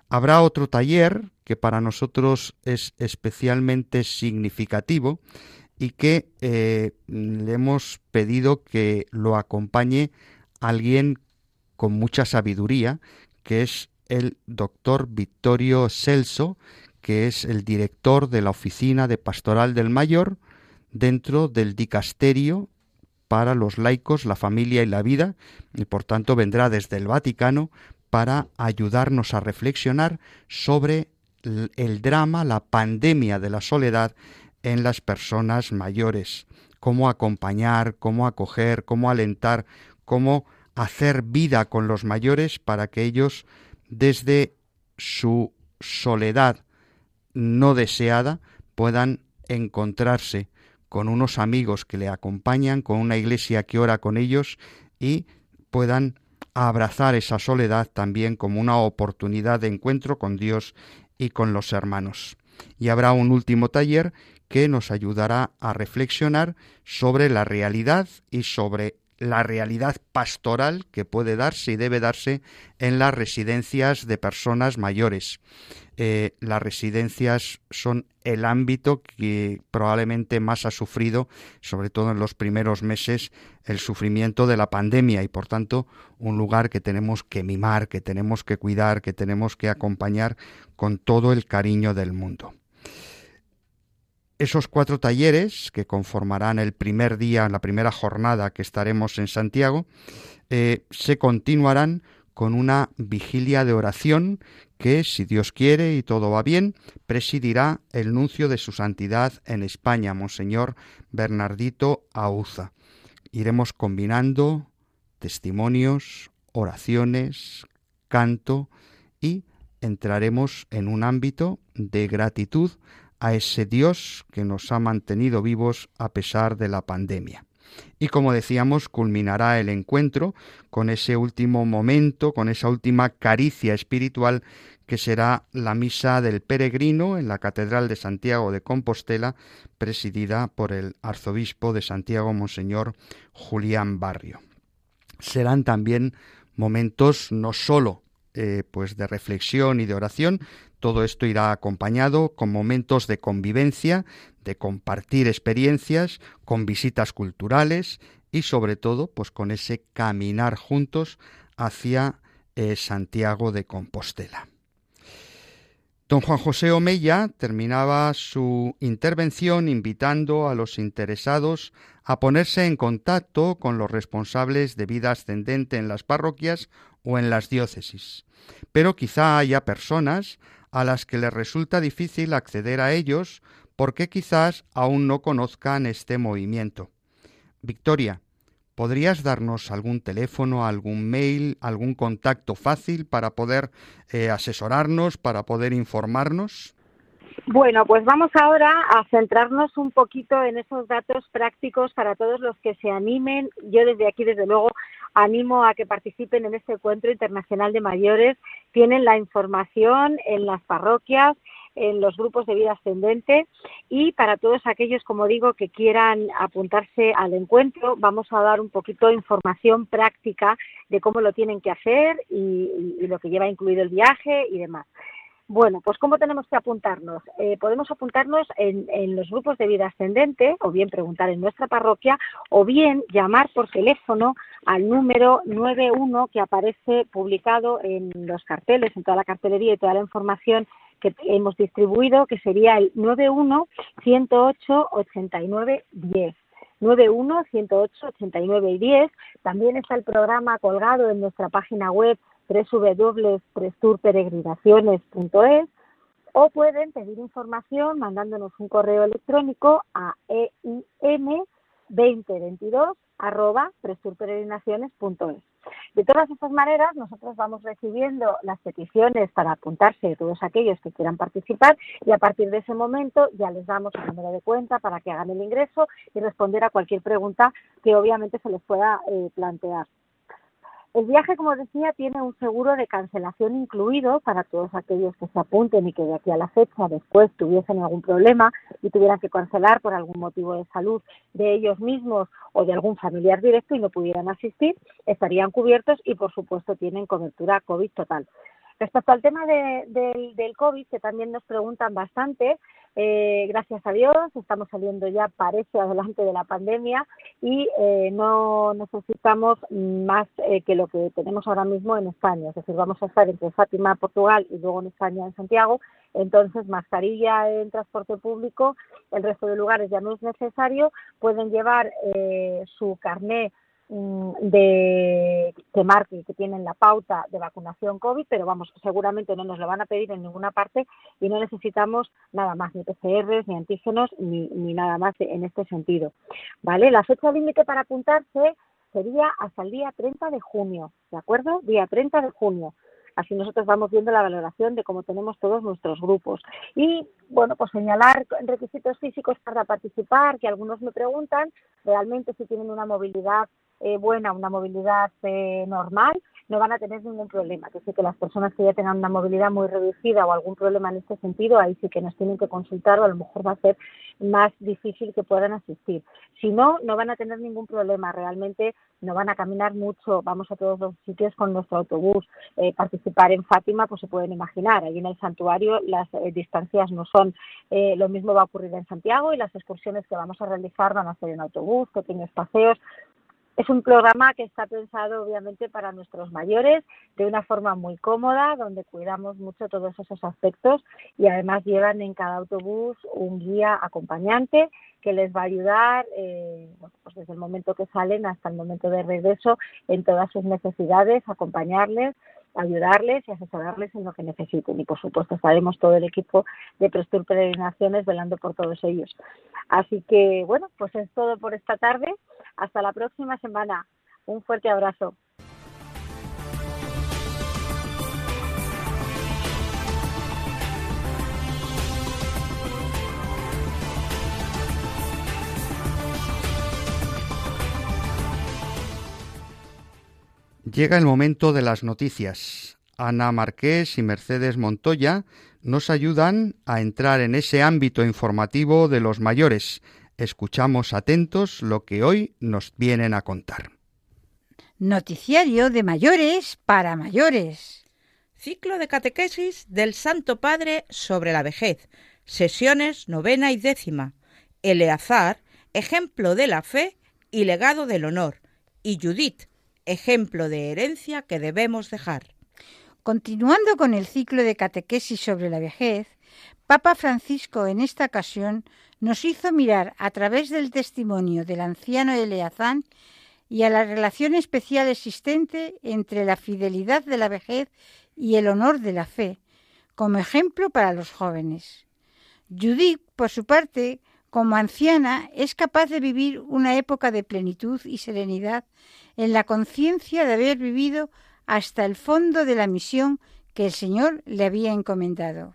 Habrá otro taller que para nosotros es especialmente significativo y que eh, le hemos pedido que lo acompañe alguien con mucha sabiduría, que es el doctor Vittorio Celso, que es el director de la Oficina de Pastoral del Mayor dentro del dicasterio para los laicos, la familia y la vida, y por tanto vendrá desde el Vaticano para ayudarnos a reflexionar sobre el drama, la pandemia de la soledad en las personas mayores, cómo acompañar, cómo acoger, cómo alentar, cómo hacer vida con los mayores para que ellos desde su soledad no deseada puedan encontrarse con unos amigos que le acompañan, con una iglesia que ora con ellos y puedan abrazar esa soledad también como una oportunidad de encuentro con Dios y con los hermanos. Y habrá un último taller que nos ayudará a reflexionar sobre la realidad y sobre la realidad pastoral que puede darse y debe darse en las residencias de personas mayores. Eh, las residencias son el ámbito que probablemente más ha sufrido, sobre todo en los primeros meses, el sufrimiento de la pandemia y por tanto un lugar que tenemos que mimar, que tenemos que cuidar, que tenemos que acompañar con todo el cariño del mundo. Esos cuatro talleres que conformarán el primer día, la primera jornada que estaremos en Santiago, eh, se continuarán con una vigilia de oración que, si Dios quiere y todo va bien, presidirá el nuncio de su santidad en España, Monseñor Bernardito Auza. Iremos combinando testimonios, oraciones, canto y entraremos en un ámbito de gratitud a ese Dios que nos ha mantenido vivos a pesar de la pandemia. Y como decíamos, culminará el encuentro con ese último momento, con esa última caricia espiritual que será la misa del peregrino en la Catedral de Santiago de Compostela, presidida por el arzobispo de Santiago, Monseñor Julián Barrio. Serán también momentos no sólo eh, pues de reflexión y de oración, todo esto irá acompañado con momentos de convivencia, de compartir experiencias, con visitas culturales y sobre todo pues con ese caminar juntos hacia eh, Santiago de Compostela. Don Juan José Omeya terminaba su intervención invitando a los interesados a ponerse en contacto con los responsables de vida ascendente en las parroquias o en las diócesis. Pero quizá haya personas a las que les resulta difícil acceder a ellos porque quizás aún no conozcan este movimiento. Victoria, ¿podrías darnos algún teléfono, algún mail, algún contacto fácil para poder eh, asesorarnos, para poder informarnos? Bueno, pues vamos ahora a centrarnos un poquito en esos datos prácticos para todos los que se animen. Yo desde aquí, desde luego, animo a que participen en este encuentro internacional de mayores. Tienen la información en las parroquias, en los grupos de vida ascendente y para todos aquellos, como digo, que quieran apuntarse al encuentro, vamos a dar un poquito de información práctica de cómo lo tienen que hacer y, y lo que lleva incluido el viaje y demás. Bueno, pues ¿cómo tenemos que apuntarnos? Eh, podemos apuntarnos en, en, los grupos de vida ascendente, o bien preguntar en nuestra parroquia, o bien llamar por teléfono al número 91 que aparece publicado en los carteles, en toda la cartelería y toda la información que hemos distribuido, que sería el 91 108 89 10. 91 108 89 y 10. También está el programa colgado en nuestra página web www.presturperegrinaciones.es o pueden pedir información mandándonos un correo electrónico a eim 2022 arroba presturperegrinaciones.es. De todas estas maneras, nosotros vamos recibiendo las peticiones para apuntarse de todos aquellos que quieran participar y a partir de ese momento ya les damos el número de cuenta para que hagan el ingreso y responder a cualquier pregunta que obviamente se les pueda eh, plantear. El viaje, como decía, tiene un seguro de cancelación incluido para todos aquellos que se apunten y que de aquí a la fecha después tuviesen algún problema y tuvieran que cancelar por algún motivo de salud de ellos mismos o de algún familiar directo y no pudieran asistir, estarían cubiertos y, por supuesto, tienen cobertura COVID total. Respecto al tema de, del, del COVID, que también nos preguntan bastante, eh, gracias a Dios estamos saliendo ya, parece, adelante de la pandemia y eh, no necesitamos más eh, que lo que tenemos ahora mismo en España. Es decir, vamos a estar entre Fátima, Portugal y luego en España, en Santiago. Entonces, mascarilla en transporte público, el resto de lugares ya no es necesario. Pueden llevar eh, su carné de que marque que tienen la pauta de vacunación COVID, pero vamos, seguramente no nos lo van a pedir en ninguna parte y no necesitamos nada más, ni PCRs, ni antígenos, ni, ni nada más en este sentido. ¿Vale? La fecha límite para apuntarse sería hasta el día 30 de junio, ¿de acuerdo? Día 30 de junio. Así nosotros vamos viendo la valoración de cómo tenemos todos nuestros grupos. Y, bueno, pues señalar requisitos físicos para participar, que algunos me preguntan, realmente si tienen una movilidad eh, buena, una movilidad eh, normal, no van a tener ningún problema. Que sí que las personas que ya tengan una movilidad muy reducida o algún problema en este sentido, ahí sí que nos tienen que consultar o a lo mejor va a ser más difícil que puedan asistir. Si no, no van a tener ningún problema. Realmente no van a caminar mucho. Vamos a todos los sitios con nuestro autobús. Eh, participar en Fátima, pues se pueden imaginar. Allí en el santuario las eh, distancias no son. Eh, lo mismo va a ocurrir en Santiago y las excursiones que vamos a realizar van a ser en autobús, pequeños paseos. Es un programa que está pensado obviamente para nuestros mayores de una forma muy cómoda, donde cuidamos mucho todos esos aspectos y además llevan en cada autobús un guía acompañante que les va a ayudar eh, pues desde el momento que salen hasta el momento de regreso en todas sus necesidades, acompañarles, ayudarles y asesorarles en lo que necesiten. Y por supuesto estaremos todo el equipo de Prestur Peregrinaciones velando por todos ellos. Así que bueno, pues es todo por esta tarde. Hasta la próxima semana. Un fuerte abrazo. Llega el momento de las noticias. Ana Marqués y Mercedes Montoya nos ayudan a entrar en ese ámbito informativo de los mayores. Escuchamos atentos lo que hoy nos vienen a contar. Noticiario de mayores para mayores. Ciclo de catequesis del Santo Padre sobre la vejez. Sesiones novena y décima. Eleazar, ejemplo de la fe y legado del honor. Y Judith, ejemplo de herencia que debemos dejar. Continuando con el ciclo de catequesis sobre la vejez, Papa Francisco en esta ocasión nos hizo mirar a través del testimonio del anciano Eleazán y a la relación especial existente entre la fidelidad de la vejez y el honor de la fe, como ejemplo para los jóvenes. Judith, por su parte, como anciana, es capaz de vivir una época de plenitud y serenidad en la conciencia de haber vivido hasta el fondo de la misión que el Señor le había encomendado.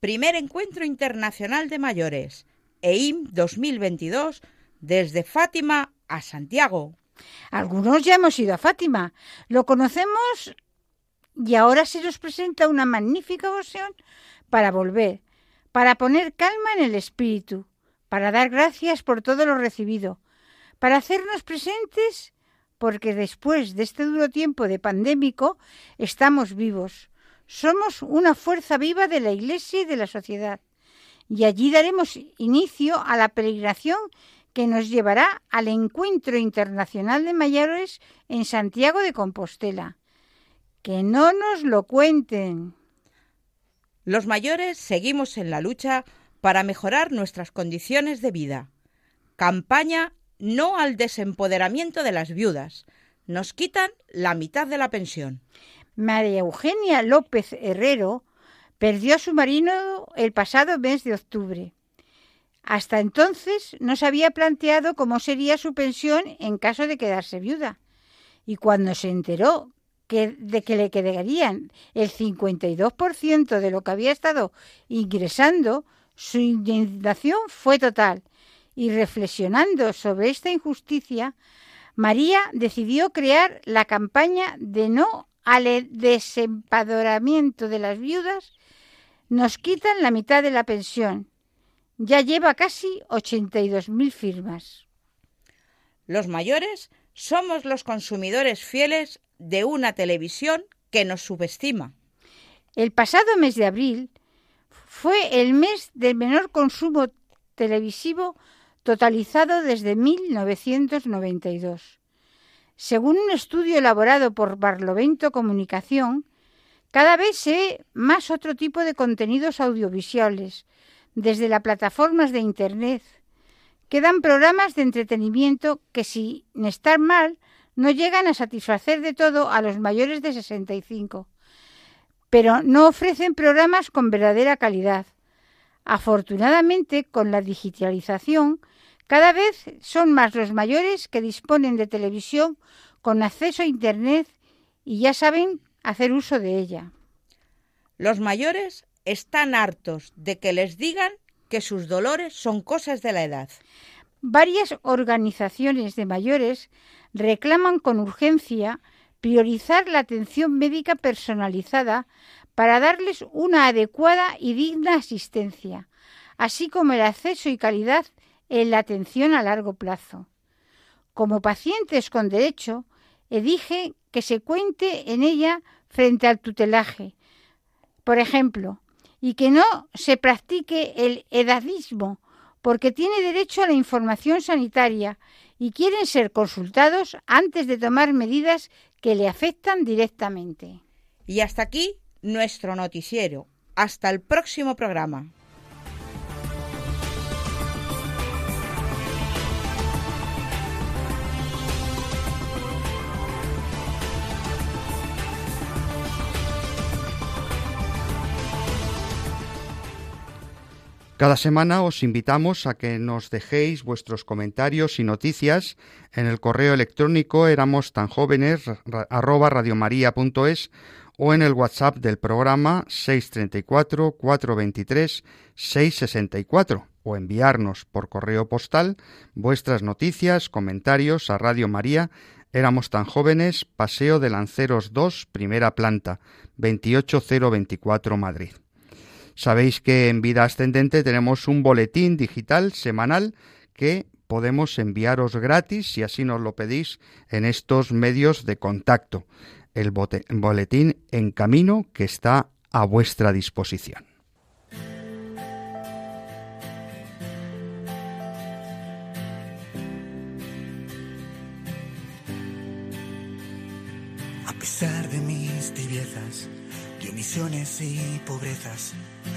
Primer Encuentro Internacional de Mayores, EIM 2022, desde Fátima a Santiago. Algunos ya hemos ido a Fátima, lo conocemos y ahora se nos presenta una magnífica ocasión para volver, para poner calma en el espíritu, para dar gracias por todo lo recibido, para hacernos presentes porque después de este duro tiempo de pandémico estamos vivos. Somos una fuerza viva de la Iglesia y de la sociedad. Y allí daremos inicio a la peregrinación que nos llevará al Encuentro Internacional de Mayores en Santiago de Compostela. Que no nos lo cuenten. Los mayores seguimos en la lucha para mejorar nuestras condiciones de vida. Campaña no al desempoderamiento de las viudas. Nos quitan la mitad de la pensión. María Eugenia López Herrero perdió a su marido el pasado mes de octubre. Hasta entonces no se había planteado cómo sería su pensión en caso de quedarse viuda. Y cuando se enteró de que le quedarían el 52% de lo que había estado ingresando, su indignación fue total. Y reflexionando sobre esta injusticia, María decidió crear la campaña de no al desempadoramiento de las viudas. Nos quitan la mitad de la pensión ya lleva casi 82.000 firmas. Los mayores somos los consumidores fieles de una televisión que nos subestima. El pasado mes de abril fue el mes del menor consumo televisivo totalizado desde 1992. Según un estudio elaborado por Barlovento Comunicación, cada vez se ve más otro tipo de contenidos audiovisuales, desde las plataformas de Internet. Quedan programas de entretenimiento que, sin estar mal, no llegan a satisfacer de todo a los mayores de 65, pero no ofrecen programas con verdadera calidad. Afortunadamente, con la digitalización, cada vez son más los mayores que disponen de televisión con acceso a Internet y ya saben hacer uso de ella. Los mayores están hartos de que les digan que sus dolores son cosas de la edad. Varias organizaciones de mayores reclaman con urgencia priorizar la atención médica personalizada para darles una adecuada y digna asistencia, así como el acceso y calidad en la atención a largo plazo. Como pacientes con derecho, exige que se cuente en ella frente al tutelaje. Por ejemplo, y que no se practique el edadismo, porque tiene derecho a la información sanitaria y quieren ser consultados antes de tomar medidas que le afectan directamente. Y hasta aquí nuestro noticiero. Hasta el próximo programa. Cada semana os invitamos a que nos dejéis vuestros comentarios y noticias. En el correo electrónico éramos tan jóvenes arroba radiomaria.es o en el WhatsApp del programa 634 423 664 o enviarnos por correo postal vuestras noticias, comentarios a Radio María. Éramos tan jóvenes, Paseo de Lanceros 2, primera planta, 28024 Madrid. Sabéis que en Vida Ascendente tenemos un boletín digital semanal que podemos enviaros gratis si así nos lo pedís en estos medios de contacto. El boletín en camino que está a vuestra disposición. A pesar de mis tibiezas, de omisiones y pobrezas,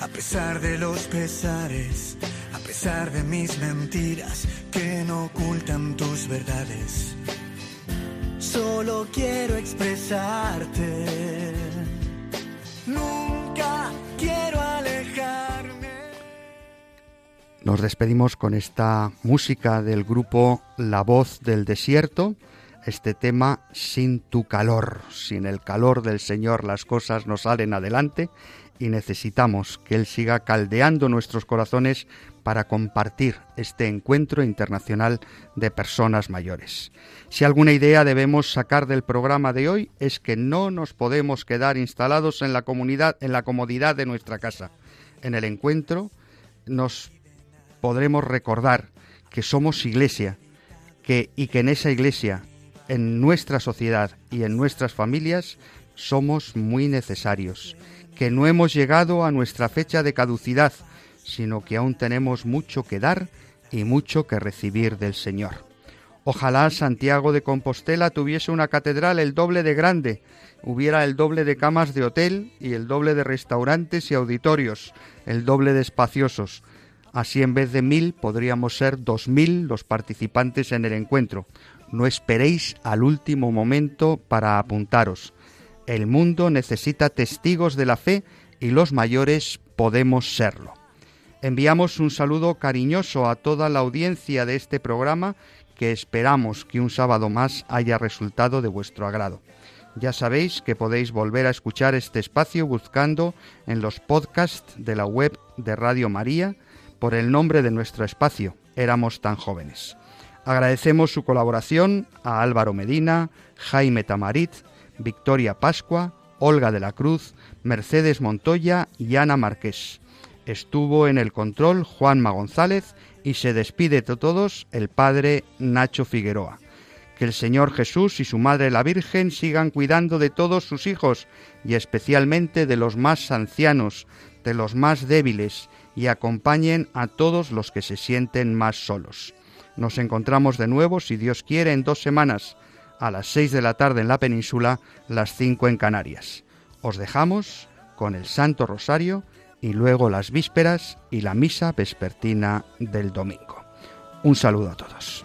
a pesar de los pesares, a pesar de mis mentiras que no ocultan tus verdades. Solo quiero expresarte. Nunca quiero alejarme. Nos despedimos con esta música del grupo La Voz del Desierto este tema sin tu calor. Sin el calor del Señor las cosas no salen adelante y necesitamos que Él siga caldeando nuestros corazones para compartir este encuentro internacional de personas mayores. Si alguna idea debemos sacar del programa de hoy es que no nos podemos quedar instalados en la comunidad, en la comodidad de nuestra casa. En el encuentro nos podremos recordar que somos iglesia, que y que en esa iglesia, en nuestra sociedad y en nuestras familias somos muy necesarios que no hemos llegado a nuestra fecha de caducidad, sino que aún tenemos mucho que dar y mucho que recibir del Señor. Ojalá Santiago de Compostela tuviese una catedral el doble de grande, hubiera el doble de camas de hotel y el doble de restaurantes y auditorios, el doble de espaciosos. Así en vez de mil podríamos ser dos mil los participantes en el encuentro. No esperéis al último momento para apuntaros. El mundo necesita testigos de la fe y los mayores podemos serlo. Enviamos un saludo cariñoso a toda la audiencia de este programa que esperamos que un sábado más haya resultado de vuestro agrado. Ya sabéis que podéis volver a escuchar este espacio buscando en los podcasts de la web de Radio María por el nombre de nuestro espacio, Éramos tan jóvenes. Agradecemos su colaboración a Álvaro Medina, Jaime Tamarit, Victoria Pascua, Olga de la Cruz, Mercedes Montoya y Ana Marqués. Estuvo en el control Juanma González y se despide de todos el padre Nacho Figueroa. Que el Señor Jesús y su Madre la Virgen sigan cuidando de todos sus hijos y especialmente de los más ancianos, de los más débiles y acompañen a todos los que se sienten más solos. Nos encontramos de nuevo, si Dios quiere, en dos semanas, a las seis de la tarde en la península, las cinco en Canarias. Os dejamos con el Santo Rosario y luego las vísperas y la misa vespertina del domingo. Un saludo a todos.